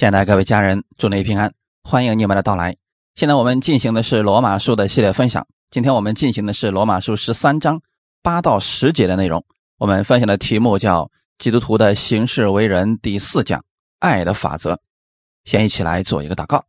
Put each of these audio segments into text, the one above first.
亲爱的各位家人，祝您平安，欢迎你们的到来。现在我们进行的是罗马书的系列分享，今天我们进行的是罗马书十三章八到十节的内容。我们分享的题目叫《基督徒的行事为人》第四讲“爱的法则”。先一起来做一个祷告，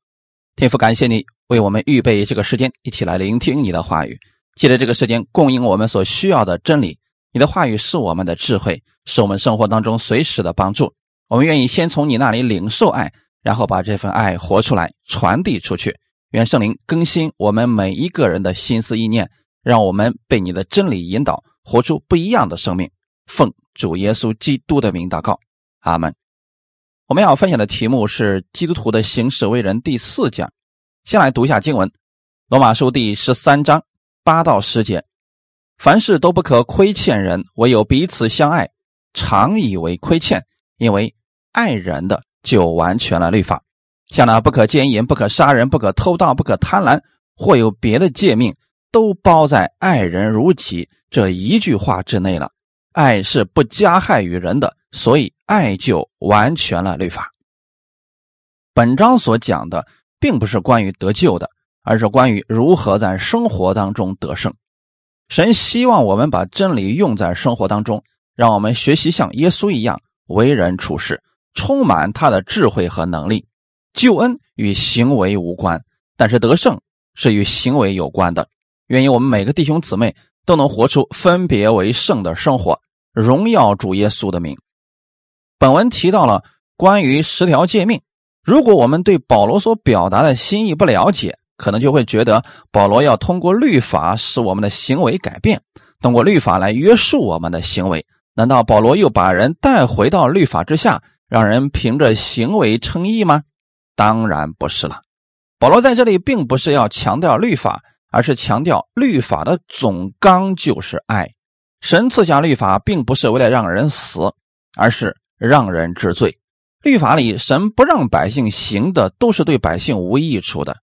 天父，感谢你为我们预备这个时间，一起来聆听你的话语，借着这个时间供应我们所需要的真理。你的话语是我们的智慧，是我们生活当中随时的帮助。我们愿意先从你那里领受爱，然后把这份爱活出来，传递出去。愿圣灵更新我们每一个人的心思意念，让我们被你的真理引导，活出不一样的生命。奉主耶稣基督的名祷告，阿门。我们要分享的题目是《基督徒的行事为人》第四讲。先来读一下经文，《罗马书》第十三章八到十节：凡事都不可亏欠人，唯有彼此相爱，常以为亏欠，因为。爱人的就完全了律法，像那不可奸淫、不可杀人、不可偷盗、不可贪婪，或有别的诫命，都包在爱人如己这一句话之内了。爱是不加害于人的，所以爱就完全了律法。本章所讲的并不是关于得救的，而是关于如何在生活当中得胜。神希望我们把真理用在生活当中，让我们学习像耶稣一样为人处事。充满他的智慧和能力，救恩与行为无关，但是得胜是与行为有关的。愿意我们每个弟兄姊妹都能活出分别为圣的生活，荣耀主耶稣的名。本文提到了关于十条诫命，如果我们对保罗所表达的心意不了解，可能就会觉得保罗要通过律法使我们的行为改变，通过律法来约束我们的行为。难道保罗又把人带回到律法之下？让人凭着行为称义吗？当然不是了。保罗在这里并不是要强调律法，而是强调律法的总纲就是爱。神赐下律法，并不是为了让人死，而是让人治罪。律法里，神不让百姓行的，都是对百姓无益处的。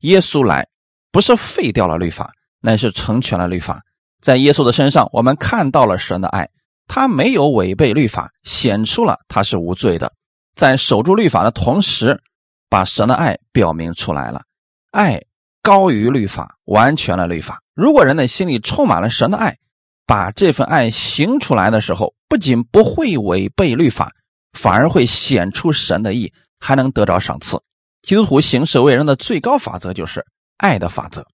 耶稣来，不是废掉了律法，乃是成全了律法。在耶稣的身上，我们看到了神的爱。他没有违背律法，显出了他是无罪的，在守住律法的同时，把神的爱表明出来了。爱高于律法，完全了律法。如果人的心里充满了神的爱，把这份爱行出来的时候，不仅不会违背律法，反而会显出神的意，还能得着赏赐。基督徒行事为人的最高法则就是爱的法则。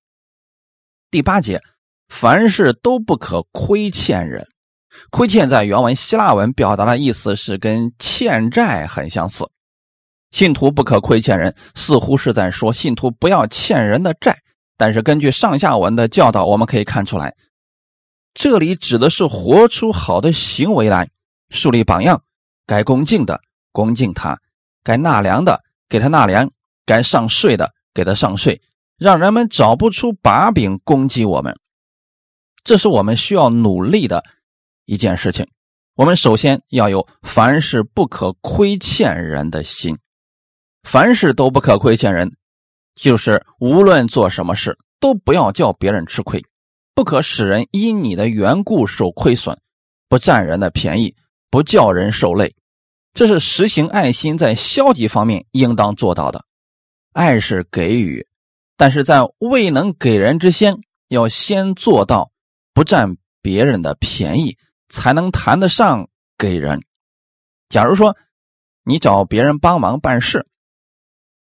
第八节，凡事都不可亏欠人。亏欠在原文希腊文表达的意思是跟欠债很相似，信徒不可亏欠人，似乎是在说信徒不要欠人的债。但是根据上下文的教导，我们可以看出来，这里指的是活出好的行为来，树立榜样。该恭敬的恭敬他，该纳粮的给他纳粮，该上税的给他上税，让人们找不出把柄攻击我们。这是我们需要努力的。一件事情，我们首先要有凡事不可亏欠人的心，凡事都不可亏欠人，就是无论做什么事都不要叫别人吃亏，不可使人因你的缘故受亏损，不占人的便宜，不叫人受累，这是实行爱心在消极方面应当做到的。爱是给予，但是在未能给人之先，要先做到不占别人的便宜。才能谈得上给人。假如说你找别人帮忙办事，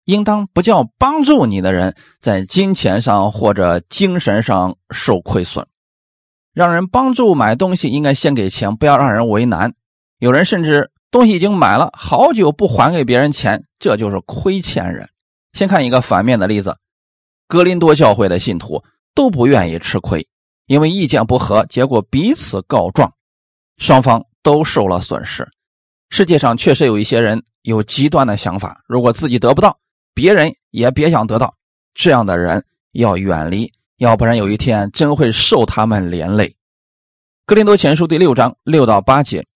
应当不叫帮助你的人在金钱上或者精神上受亏损。让人帮助买东西，应该先给钱，不要让人为难。有人甚至东西已经买了好久不还给别人钱，这就是亏欠人。先看一个反面的例子：格林多教会的信徒都不愿意吃亏，因为意见不合，结果彼此告状。双方都受了损失。世界上确实有一些人有极端的想法，如果自己得不到，别人也别想得到。这样的人要远离，要不然有一天真会受他们连累。格林多前书第六章六到八节：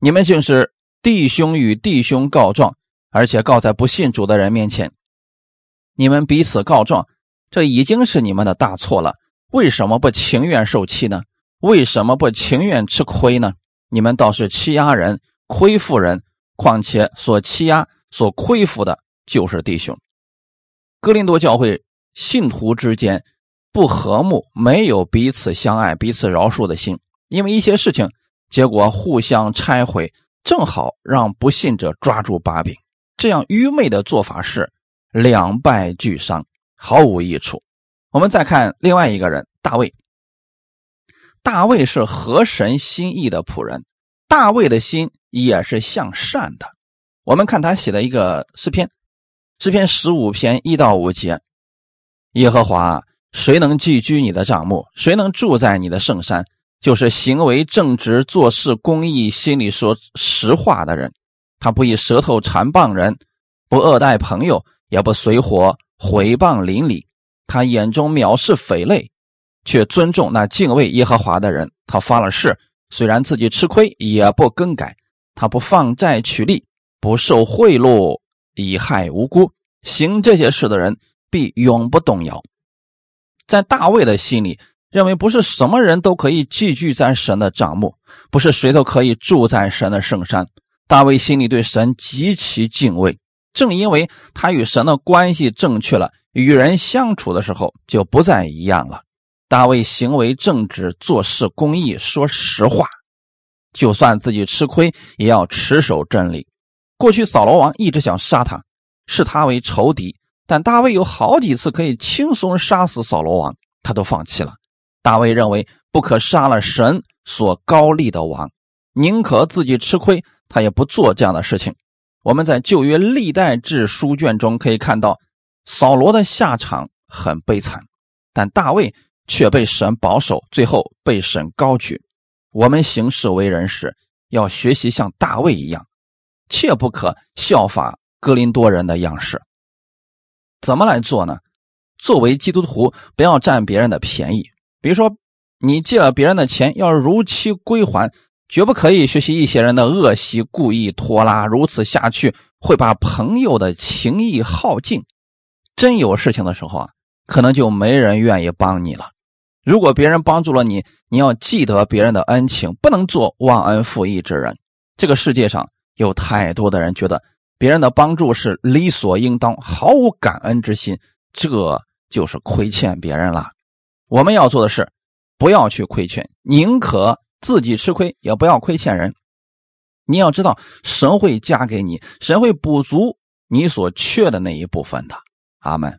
你们竟是弟兄与弟兄告状，而且告在不信主的人面前。你们彼此告状，这已经是你们的大错了。为什么不情愿受气呢？为什么不情愿吃亏呢？你们倒是欺压人、亏负人，况且所欺压、所亏负的就是弟兄。哥林多教会信徒之间不和睦，没有彼此相爱、彼此饶恕的心，因为一些事情，结果互相拆毁，正好让不信者抓住把柄。这样愚昧的做法是两败俱伤，毫无益处。我们再看另外一个人大卫。大卫是合神心意的仆人，大卫的心也是向善的。我们看他写的一个诗篇。诗篇十五篇一到五节，耶和华，谁能寄居你的帐幕？谁能住在你的圣山？就是行为正直、做事公义、心里说实话的人。他不以舌头缠棒人，不恶待朋友，也不随火毁谤邻里。他眼中藐视匪类，却尊重那敬畏耶和华的人。他发了誓，虽然自己吃亏，也不更改。他不放债取利，不受贿赂。以害无辜，行这些事的人必永不动摇。在大卫的心里，认为不是什么人都可以寄居在神的帐幕，不是谁都可以住在神的圣山。大卫心里对神极其敬畏，正因为他与神的关系正确了，与人相处的时候就不再一样了。大卫行为正直，做事公义，说实话，就算自己吃亏，也要持守真理。过去扫罗王一直想杀他，视他为仇敌，但大卫有好几次可以轻松杀死扫罗王，他都放弃了。大卫认为不可杀了神所高立的王，宁可自己吃亏，他也不做这样的事情。我们在旧约历代志书卷中可以看到，扫罗的下场很悲惨，但大卫却被神保守，最后被神高举。我们行事为人时，要学习像大卫一样。切不可效法格林多人的样式。怎么来做呢？作为基督徒，不要占别人的便宜。比如说，你借了别人的钱，要如期归还，绝不可以学习一些人的恶习，故意拖拉。如此下去，会把朋友的情谊耗尽。真有事情的时候啊，可能就没人愿意帮你了。如果别人帮助了你，你要记得别人的恩情，不能做忘恩负义之人。这个世界上。有太多的人觉得别人的帮助是理所应当，毫无感恩之心，这就是亏欠别人了。我们要做的是，不要去亏欠，宁可自己吃亏，也不要亏欠人。你要知道，神会加给你，神会补足你所缺的那一部分的。阿门。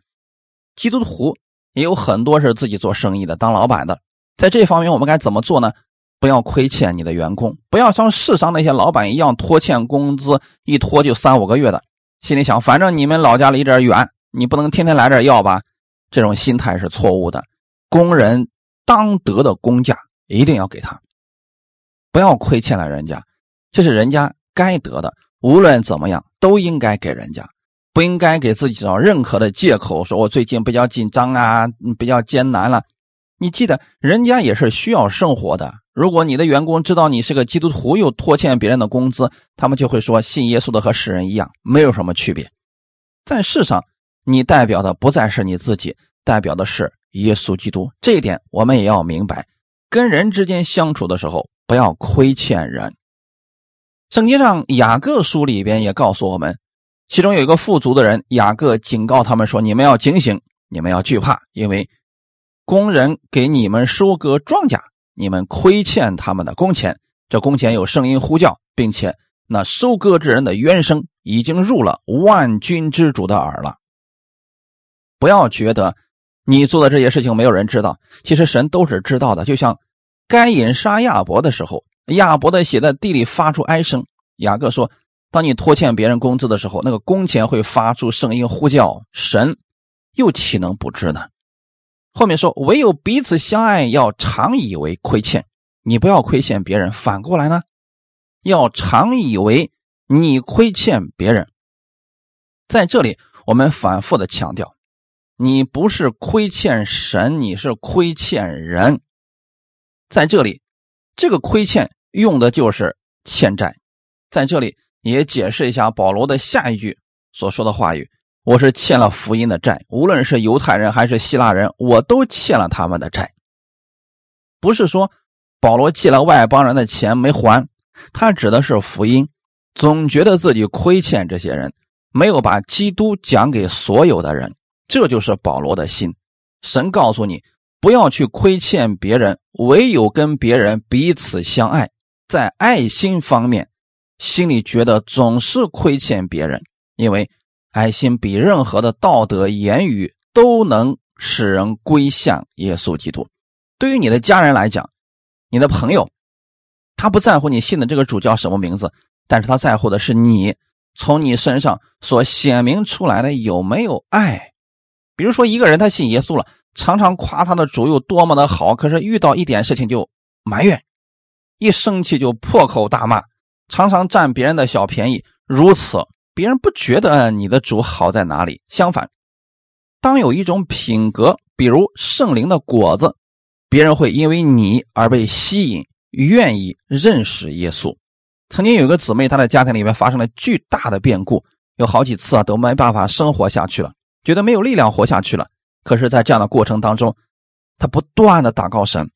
基督徒也有很多是自己做生意的，当老板的，在这方面我们该怎么做呢？不要亏欠你的员工，不要像世上那些老板一样拖欠工资，一拖就三五个月的。心里想，反正你们老家离这远，你不能天天来这要吧？这种心态是错误的。工人当得的工价一定要给他，不要亏欠了人家，这是人家该得的。无论怎么样，都应该给人家，不应该给自己找任何的借口，说我最近比较紧张啊，比较艰难了。你记得，人家也是需要生活的。如果你的员工知道你是个基督徒，又拖欠别人的工资，他们就会说信耶稣的和世人一样，没有什么区别。在世上，你代表的不再是你自己，代表的是耶稣基督。这一点我们也要明白。跟人之间相处的时候，不要亏欠人。圣经上雅各书里边也告诉我们，其中有一个富足的人，雅各警告他们说：“你们要警醒，你们要惧怕，因为工人给你们收割庄稼。”你们亏欠他们的工钱，这工钱有声音呼叫，并且那收割之人的冤声已经入了万军之主的耳了。不要觉得你做的这些事情没有人知道，其实神都是知道的。就像该隐杀亚伯的时候，亚伯的血在地里发出哀声。雅各说：“当你拖欠别人工资的时候，那个工钱会发出声音呼叫，神又岂能不知呢？”后面说，唯有彼此相爱，要常以为亏欠。你不要亏欠别人，反过来呢，要常以为你亏欠别人。在这里，我们反复的强调，你不是亏欠神，你是亏欠人。在这里，这个亏欠用的就是欠债。在这里也解释一下保罗的下一句所说的话语。我是欠了福音的债，无论是犹太人还是希腊人，我都欠了他们的债。不是说保罗借了外邦人的钱没还，他指的是福音，总觉得自己亏欠这些人，没有把基督讲给所有的人。这就是保罗的心。神告诉你，不要去亏欠别人，唯有跟别人彼此相爱。在爱心方面，心里觉得总是亏欠别人，因为爱心比任何的道德言语都能使人归向耶稣基督。对于你的家人来讲，你的朋友，他不在乎你信的这个主叫什么名字，但是他在乎的是你从你身上所显明出来的有没有爱。比如说，一个人他信耶稣了，常常夸他的主有多么的好，可是遇到一点事情就埋怨，一生气就破口大骂，常常占别人的小便宜。如此，别人不觉得你的主好在哪里。相反，当有一种品格，比如圣灵的果子，别人会因为你而被吸引，愿意认识耶稣。曾经有一个姊妹，她的家庭里面发生了巨大的变故，有好几次啊都没办法生活下去了。觉得没有力量活下去了，可是，在这样的过程当中，他不断的祷告神，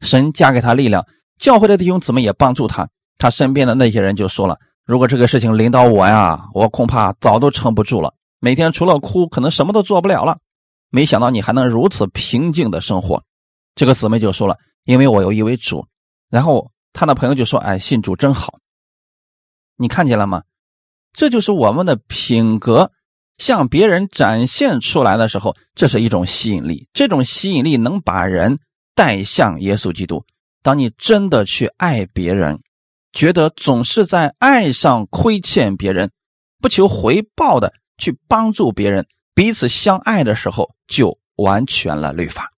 神加给他力量，教会的弟兄姊妹也帮助他，他身边的那些人就说了：“如果这个事情临到我呀，我恐怕早都撑不住了，每天除了哭，可能什么都做不了了。”没想到你还能如此平静的生活，这个姊妹就说了：“因为我有一位主。”然后他的朋友就说：“哎，信主真好。”你看见了吗？这就是我们的品格。向别人展现出来的时候，这是一种吸引力。这种吸引力能把人带向耶稣基督。当你真的去爱别人，觉得总是在爱上亏欠别人，不求回报的去帮助别人，彼此相爱的时候，就完全了律法。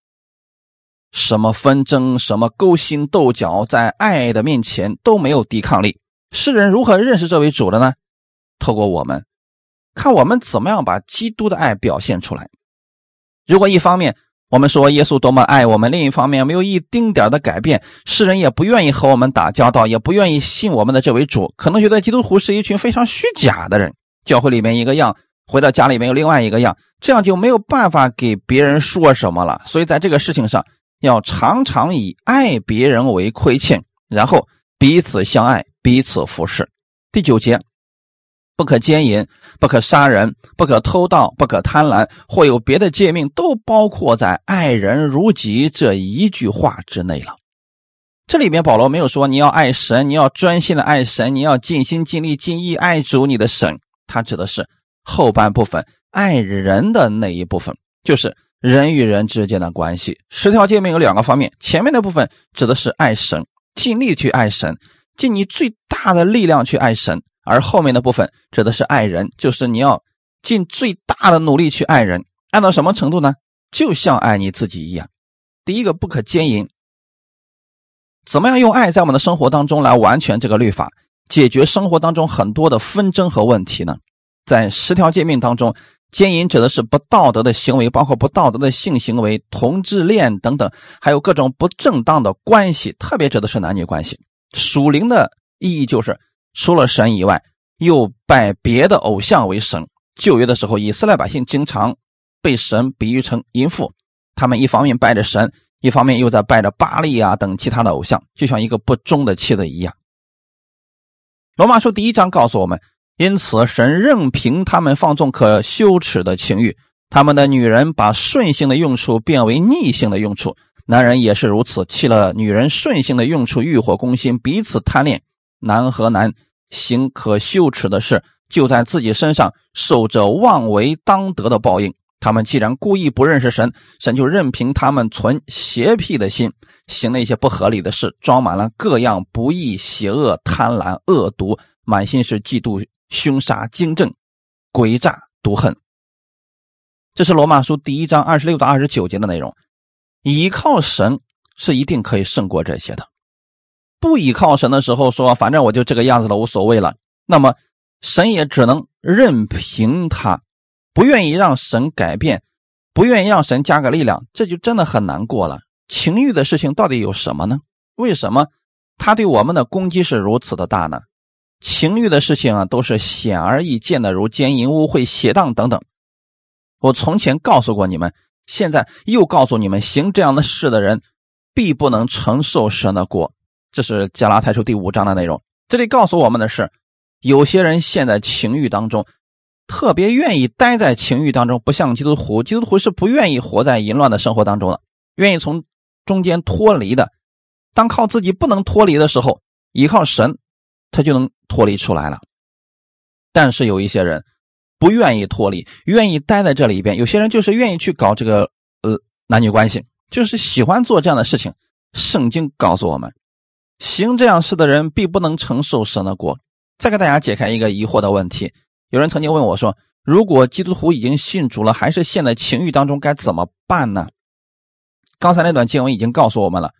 什么纷争，什么勾心斗角，在爱的面前都没有抵抗力。世人如何认识这位主的呢？透过我们。看我们怎么样把基督的爱表现出来。如果一方面我们说耶稣多么爱我们，另一方面没有一丁点的改变，世人也不愿意和我们打交道，也不愿意信我们的这位主，可能觉得基督徒是一群非常虚假的人。教会里面一个样，回到家里面有另外一个样，这样就没有办法给别人说什么了。所以在这个事情上，要常常以爱别人为亏欠，然后彼此相爱，彼此服侍。第九节。不可奸淫，不可杀人，不可偷盗，不可贪婪，或有别的诫命，都包括在“爱人如己”这一句话之内了。这里面保罗没有说你要爱神，你要专心的爱神，你要尽心尽力尽意爱主你的神。他指的是后半部分爱人的那一部分，就是人与人之间的关系。十条诫命有两个方面，前面的部分指的是爱神，尽力去爱神，尽你最大的力量去爱神。而后面的部分指的是爱人，就是你要尽最大的努力去爱人，爱到什么程度呢？就像爱你自己一样。第一个不可奸淫，怎么样用爱在我们的生活当中来完全这个律法，解决生活当中很多的纷争和问题呢？在十条诫命当中，奸淫指的是不道德的行为，包括不道德的性行为、同质恋等等，还有各种不正当的关系，特别指的是男女关系。属灵的意义就是。除了神以外，又拜别的偶像为神。旧约的时候，以色列百姓经常被神比喻成淫妇，他们一方面拜着神，一方面又在拜着巴利啊等其他的偶像，就像一个不忠的妻子一样。罗马书第一章告诉我们，因此神任凭他们放纵可羞耻的情欲，他们的女人把顺性的用处变为逆性的用处，男人也是如此，弃了女人顺性的用处，欲火攻心，彼此贪恋。男和男行可羞耻的事，就在自己身上受着妄为当得的报应。他们既然故意不认识神，神就任凭他们存邪僻的心，行那些不合理的事，装满了各样不义、邪恶、贪婪、恶毒，满心是嫉妒、凶杀、惊震、诡诈、毒恨。这是罗马书第一章二十六到二十九节的内容。依靠神是一定可以胜过这些的。不依靠神的时候，说反正我就这个样子了，无所谓了。那么神也只能任凭他，不愿意让神改变，不愿意让神加个力量，这就真的很难过了。情欲的事情到底有什么呢？为什么他对我们的攻击是如此的大呢？情欲的事情啊，都是显而易见的，如奸淫、污秽、邪荡等等。我从前告诉过你们，现在又告诉你们，行这样的事的人，必不能承受神的国。这是加拉太书第五章的内容。这里告诉我们的是，有些人陷在情欲当中，特别愿意待在情欲当中，不像基督徒。基督徒是不愿意活在淫乱的生活当中的，愿意从中间脱离的。当靠自己不能脱离的时候，依靠神，他就能脱离出来了。但是有一些人不愿意脱离，愿意待在这里边。有些人就是愿意去搞这个呃男女关系，就是喜欢做这样的事情。圣经告诉我们，行这样事的人必不能承受神的国。再给大家解开一个疑惑的问题：有人曾经问我说，如果基督徒已经信主了，还是陷在情欲当中，该怎么办呢？刚才那段经文已经告诉我们了，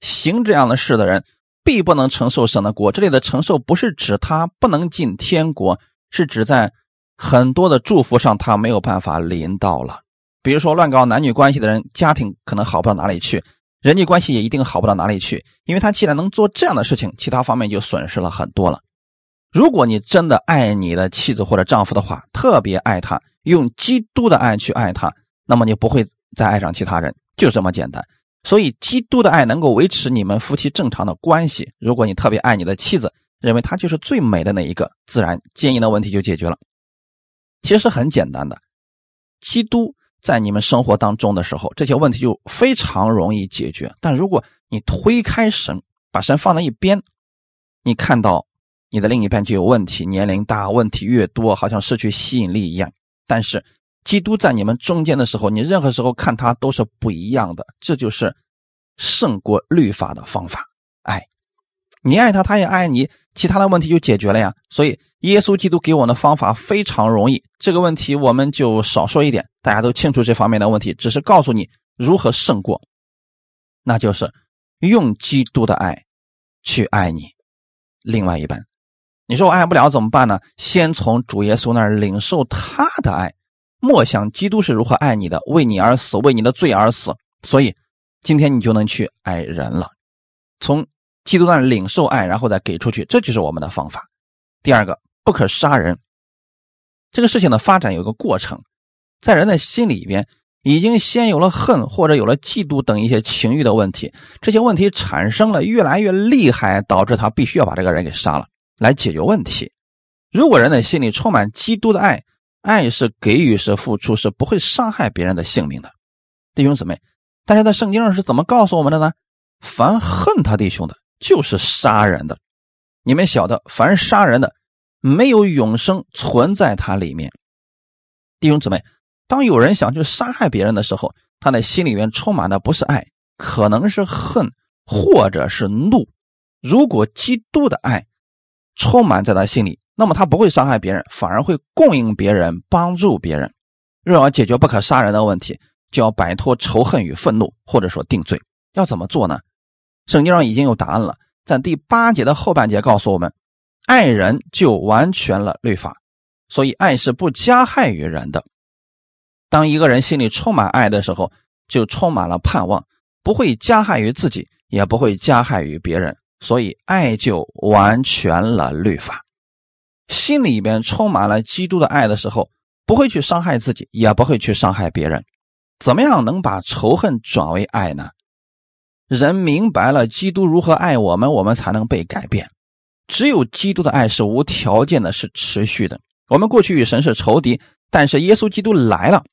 行这样的事的人。必不能承受神的国。这里的承受不是指他不能进天国，是指在很多的祝福上他没有办法临到了。比如说乱搞男女关系的人，家庭可能好不到哪里去，人际关系也一定好不到哪里去。因为他既然能做这样的事情，其他方面就损失了很多了。如果你真的爱你的妻子或者丈夫的话，特别爱他，用基督的爱去爱他，那么你不会再爱上其他人，就这么简单。所以，基督的爱能够维持你们夫妻正常的关系。如果你特别爱你的妻子，认为她就是最美的那一个，自然奸淫的问题就解决了。其实很简单的，基督在你们生活当中的时候，这些问题就非常容易解决。但如果你推开神，把神放在一边，你看到你的另一半就有问题，年龄大，问题越多，好像失去吸引力一样。但是，基督在你们中间的时候，你任何时候看他都是不一样的，这就是胜过律法的方法。爱，你爱他，他也爱你，其他的问题就解决了呀。所以，耶稣基督给我们的方法非常容易，这个问题我们就少说一点，大家都清楚这方面的问题，只是告诉你如何胜过，那就是用基督的爱去爱你另外一半。你说我爱不了怎么办呢？先从主耶稣那儿领受他的爱。莫想基督是如何爱你的，为你而死，为你的罪而死。所以，今天你就能去爱人了。从基督那领受爱，然后再给出去，这就是我们的方法。第二个，不可杀人。这个事情的发展有个过程，在人的心里边，已经先有了恨，或者有了嫉妒等一些情欲的问题。这些问题产生了越来越厉害，导致他必须要把这个人给杀了，来解决问题。如果人的心里充满基督的爱，爱是给予，是付出，是不会伤害别人的性命的，弟兄姊妹。但是在圣经上是怎么告诉我们的呢？凡恨他弟兄的，就是杀人的。你们晓得，凡杀人的，没有永生存在他里面。弟兄姊妹，当有人想去杀害别人的时候，他的心里面充满的不是爱，可能是恨，或者是怒。如果基督的爱充满在他心里。那么他不会伤害别人，反而会供应别人，帮助别人。若要解决不可杀人的问题，就要摆脱仇恨与愤怒，或者说定罪。要怎么做呢？圣经上已经有答案了，在第八节的后半节告诉我们：爱人就完全了律法。所以爱是不加害于人的。当一个人心里充满爱的时候，就充满了盼望，不会加害于自己，也不会加害于别人。所以爱就完全了律法。心里边充满了基督的爱的时候，不会去伤害自己，也不会去伤害别人。怎么样能把仇恨转为爱呢？人明白了基督如何爱我们，我们才能被改变。只有基督的爱是无条件的，是持续的。我们过去与神是仇敌，但是耶稣基督来了，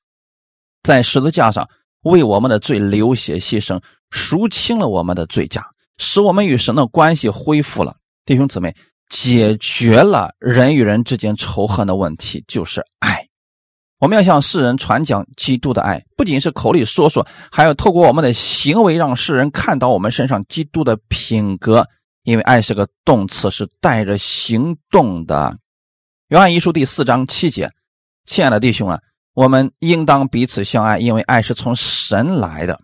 在十字架上为我们的罪流血牺牲，赎清了我们的罪价，使我们与神的关系恢复了。弟兄姊妹。解决了人与人之间仇恨的问题，就是爱。我们要向世人传讲基督的爱，不仅是口里说说，还要透过我们的行为，让世人看到我们身上基督的品格。因为爱是个动词，是带着行动的。约翰一书第四章七节，亲爱的弟兄啊，我们应当彼此相爱，因为爱是从神来的。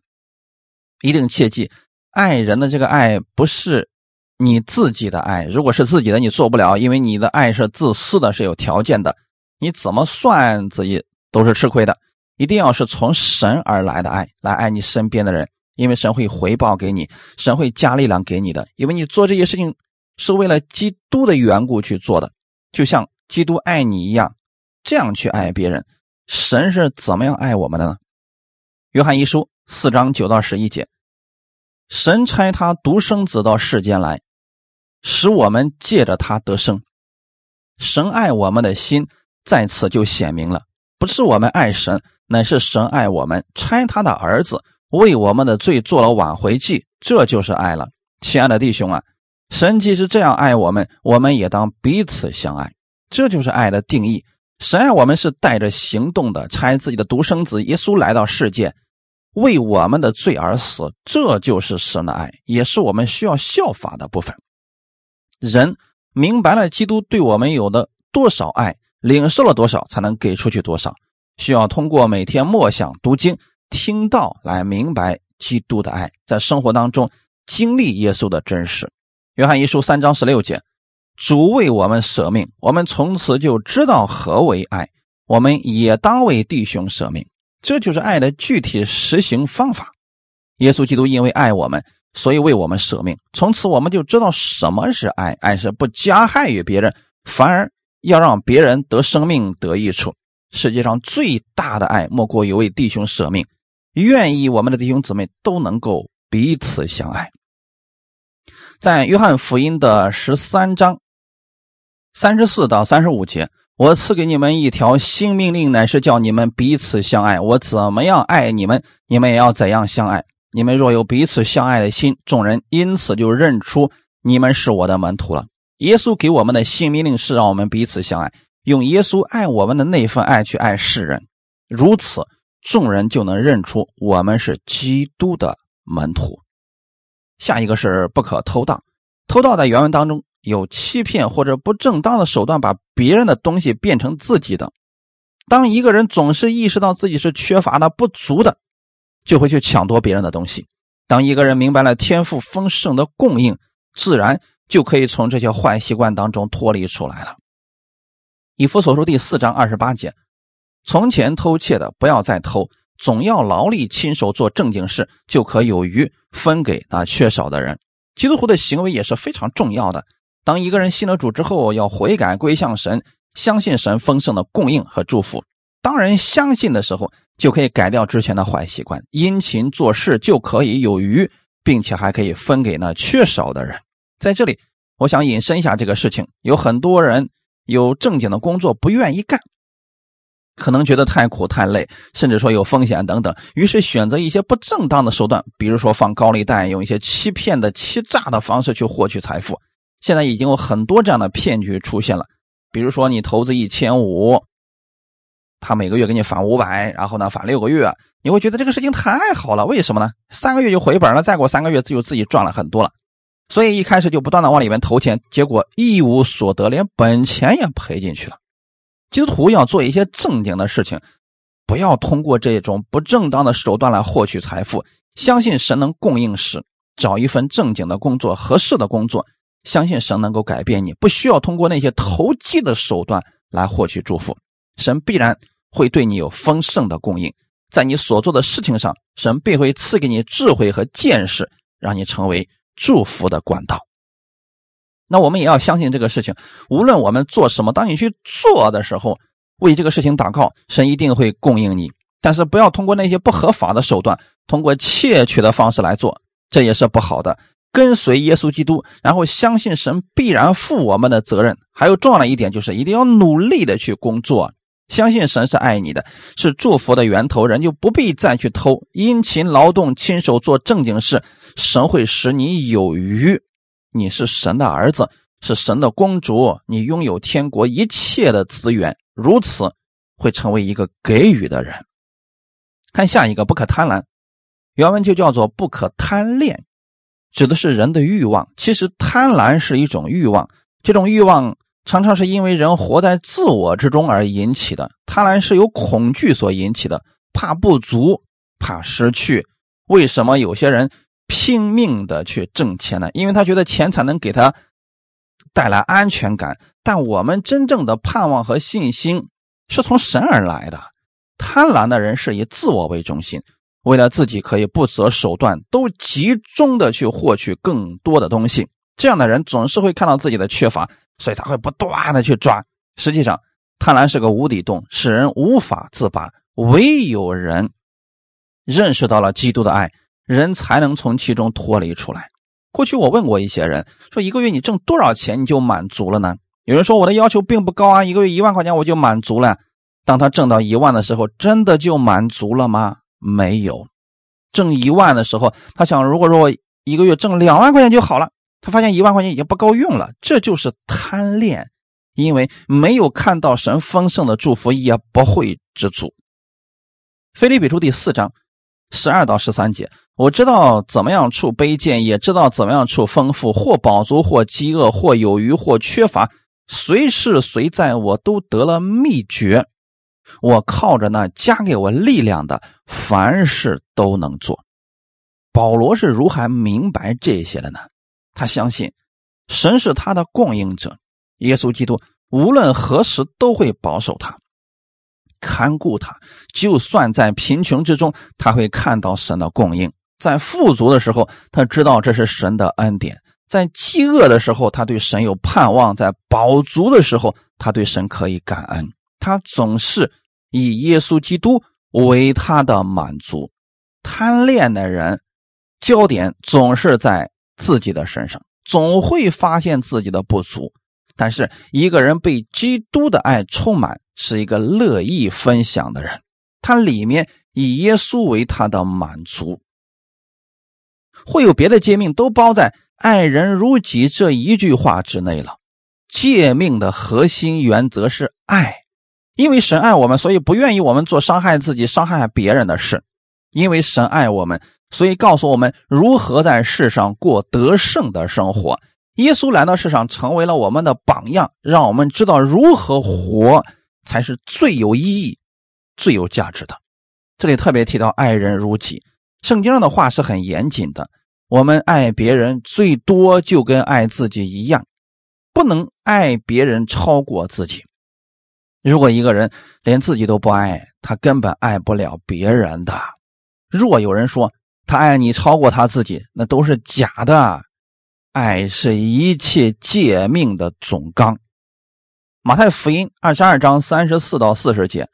一定切记，爱人的这个爱不是。你自己的爱，如果是自己的，你做不了，因为你的爱是自私的，是有条件的。你怎么算自己都是吃亏的。一定要是从神而来的爱，来爱你身边的人，因为神会回报给你，神会加力量给你的。因为你做这些事情是为了基督的缘故去做的，就像基督爱你一样，这样去爱别人。神是怎么样爱我们的呢？约翰一书四章九到十一节，神差他独生子到世间来。使我们借着他得生，神爱我们的心在此就显明了，不是我们爱神，乃是神爱我们，差他的儿子为我们的罪做了挽回祭，这就是爱了。亲爱的弟兄啊，神既是这样爱我们，我们也当彼此相爱，这就是爱的定义。神爱我们是带着行动的，差自己的独生子耶稣来到世界，为我们的罪而死，这就是神的爱，也是我们需要效法的部分。人明白了基督对我们有的多少爱。领受了多少，才能给出去多少？需要通过每天默想、读经、听道来明白基督的爱，在生活当中经历耶稣的真实。约翰一书三章十六节：主为我们舍命，我们从此就知道何为爱。我们也当为弟兄舍命，这就是爱的具体实行方法。耶稣基督因为爱我们，所以为我们舍命。从此我们就知道什么是爱，爱是不加害于别人，反而。要让别人得生命得益处，世界上最大的爱莫过于为弟兄舍命，愿意我们的弟兄姊妹都能够彼此相爱。在约翰福音的十三章三十四到三十五节，我赐给你们一条新命令，乃是叫你们彼此相爱。我怎么样爱你们，你们也要怎样相爱。你们若有彼此相爱的心，众人因此就认出你们是我的门徒了。耶稣给我们的新命令是让我们彼此相爱，用耶稣爱我们的那份爱去爱世人，如此众人就能认出我们是基督的门徒。下一个是不可偷盗，偷盗在原文当中有欺骗或者不正当的手段，把别人的东西变成自己的。当一个人总是意识到自己是缺乏的、不足的，就会去抢夺别人的东西。当一个人明白了天赋丰盛的供应，自然。就可以从这些坏习惯当中脱离出来了。以弗所书第四章二十八节：从前偷窃的不要再偷，总要劳力亲手做正经事，就可有余分给那缺少的人。基督徒的行为也是非常重要的。当一个人信了主之后，要悔改归向神，相信神丰盛的供应和祝福。当人相信的时候，就可以改掉之前的坏习惯，殷勤做事就可以有余，并且还可以分给那缺少的人。在这里，我想引申一下这个事情。有很多人有正经的工作不愿意干，可能觉得太苦太累，甚至说有风险等等，于是选择一些不正当的手段，比如说放高利贷，用一些欺骗的、欺诈的方式去获取财富。现在已经有很多这样的骗局出现了，比如说你投资一千五，他每个月给你返五百，然后呢返六个月，你会觉得这个事情太好了，为什么呢？三个月就回本了，再过三个月就自己赚了很多了。所以一开始就不断的往里面投钱，结果一无所得，连本钱也赔进去了。基督徒要做一些正经的事情，不要通过这种不正当的手段来获取财富。相信神能供应时，找一份正经的工作，合适的工作，相信神能够改变你，不需要通过那些投机的手段来获取祝福。神必然会对你有丰盛的供应，在你所做的事情上，神必会赐给你智慧和见识，让你成为。祝福的管道。那我们也要相信这个事情，无论我们做什么，当你去做的时候，为这个事情祷告，神一定会供应你。但是不要通过那些不合法的手段，通过窃取的方式来做，这也是不好的。跟随耶稣基督，然后相信神必然负我们的责任。还有重要的一点就是，一定要努力的去工作，相信神是爱你的，是祝福的源头，人就不必再去偷，殷勤劳动，亲手做正经事。神会使你有余，你是神的儿子，是神的公主，你拥有天国一切的资源，如此会成为一个给予的人。看下一个，不可贪婪，原文就叫做不可贪恋，指的是人的欲望。其实贪婪是一种欲望，这种欲望常常是因为人活在自我之中而引起的。贪婪是由恐惧所引起的，怕不足，怕失去。为什么有些人？拼命的去挣钱呢，因为他觉得钱才能给他带来安全感。但我们真正的盼望和信心是从神而来的。贪婪的人是以自我为中心，为了自己可以不择手段，都集中的去获取更多的东西。这样的人总是会看到自己的缺乏，所以他会不断的去抓。实际上，贪婪是个无底洞，使人无法自拔。唯有人认识到了基督的爱。人才能从其中脱离出来。过去我问过一些人，说一个月你挣多少钱你就满足了呢？有人说我的要求并不高啊，一个月一万块钱我就满足了。当他挣到一万的时候，真的就满足了吗？没有。挣一万的时候，他想，如果说我一个月挣两万块钱就好了。他发现一万块钱已经不够用了，这就是贪恋，因为没有看到神丰盛的祝福，也不会知足。腓立比书第四章十二到十三节，我知道怎么样处卑贱，也知道怎么样处丰富，或饱足，或饥饿，或有余，或缺乏，随时随在，我都得了秘诀。我靠着那加给我力量的，凡事都能做。保罗是如何明白这些的呢？他相信神是他的供应者，耶稣基督无论何时都会保守他、看顾他。就算在贫穷之中，他会看到神的供应；在富足的时候，他知道这是神的恩典；在饥饿的时候，他对神有盼望；在饱足的时候，他对神可以感恩。他总是以耶稣基督为他的满足。贪恋的人，焦点总是在。自己的身上总会发现自己的不足，但是一个人被基督的爱充满，是一个乐意分享的人。他里面以耶稣为他的满足，会有别的诫命都包在“爱人如己”这一句话之内了。诫命的核心原则是爱，因为神爱我们，所以不愿意我们做伤害自己、伤害别人的事。因为神爱我们。所以告诉我们如何在世上过得胜的生活。耶稣来到世上，成为了我们的榜样，让我们知道如何活才是最有意义、最有价值的。这里特别提到“爱人如己”，圣经上的话是很严谨的。我们爱别人最多就跟爱自己一样，不能爱别人超过自己。如果一个人连自己都不爱，他根本爱不了别人的。若有人说，他爱你超过他自己，那都是假的。爱是一切诫命的总纲。马太福音二十二章三十四到四十节，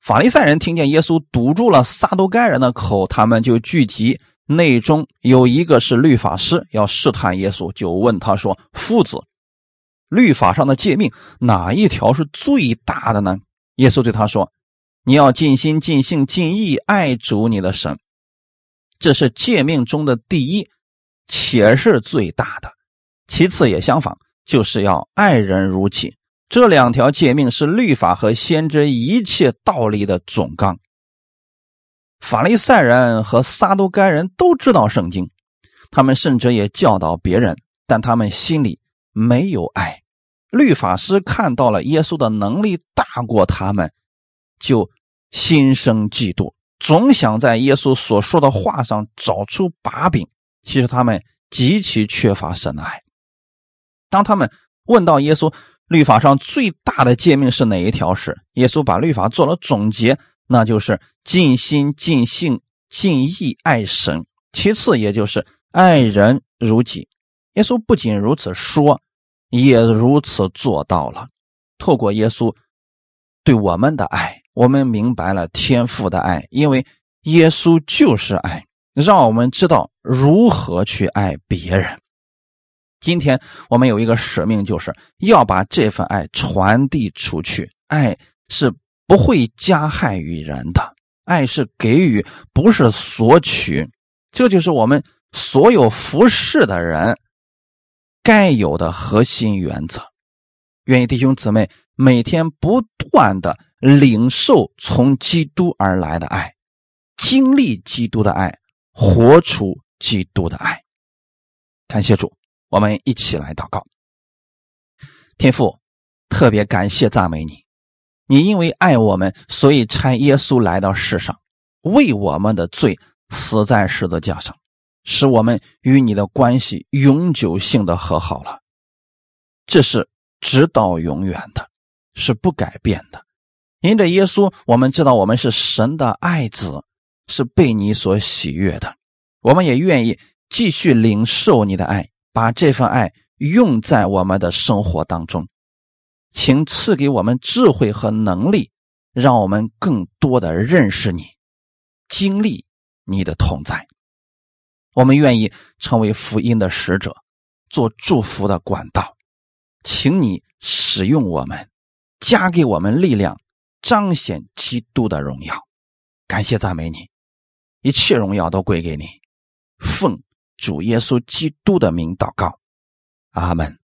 法利赛人听见耶稣堵住了撒都该人的口，他们就聚集，内中有一个是律法师，要试探耶稣，就问他说：“夫子，律法上的诫命哪一条是最大的呢？”耶稣对他说：“你要尽心、尽性、尽意爱主你的神。”这是诫命中的第一，且是最大的。其次也相仿，就是要爱人如己。这两条诫命是律法和先知一切道理的总纲。法利赛人和撒都该人都知道圣经，他们甚至也教导别人，但他们心里没有爱。律法师看到了耶稣的能力大过他们，就心生嫉妒。总想在耶稣所说的话上找出把柄，其实他们极其缺乏神的爱。当他们问到耶稣律法上最大的诫命是哪一条时，耶稣把律法做了总结，那就是尽心、尽性、尽意爱神。其次，也就是爱人如己。耶稣不仅如此说，也如此做到了。透过耶稣对我们的爱。我们明白了天父的爱，因为耶稣就是爱，让我们知道如何去爱别人。今天我们有一个使命，就是要把这份爱传递出去。爱是不会加害于人的，爱是给予，不是索取。这就是我们所有服侍的人该有的核心原则。愿意弟兄姊妹每天不断的。领受从基督而来的爱，经历基督的爱，活出基督的爱。感谢主，我们一起来祷告。天父，特别感谢赞美你，你因为爱我们，所以差耶稣来到世上，为我们的罪死在十字架上，使我们与你的关系永久性的和好了。这是直到永远的，是不改变的。因着耶稣，我们知道我们是神的爱子，是被你所喜悦的。我们也愿意继续领受你的爱，把这份爱用在我们的生活当中。请赐给我们智慧和能力，让我们更多的认识你，经历你的同在。我们愿意成为福音的使者，做祝福的管道。请你使用我们，加给我们力量，彰显基督的荣耀。感谢赞美你，一切荣耀都归给你。奉主耶稣基督的名祷告，阿门。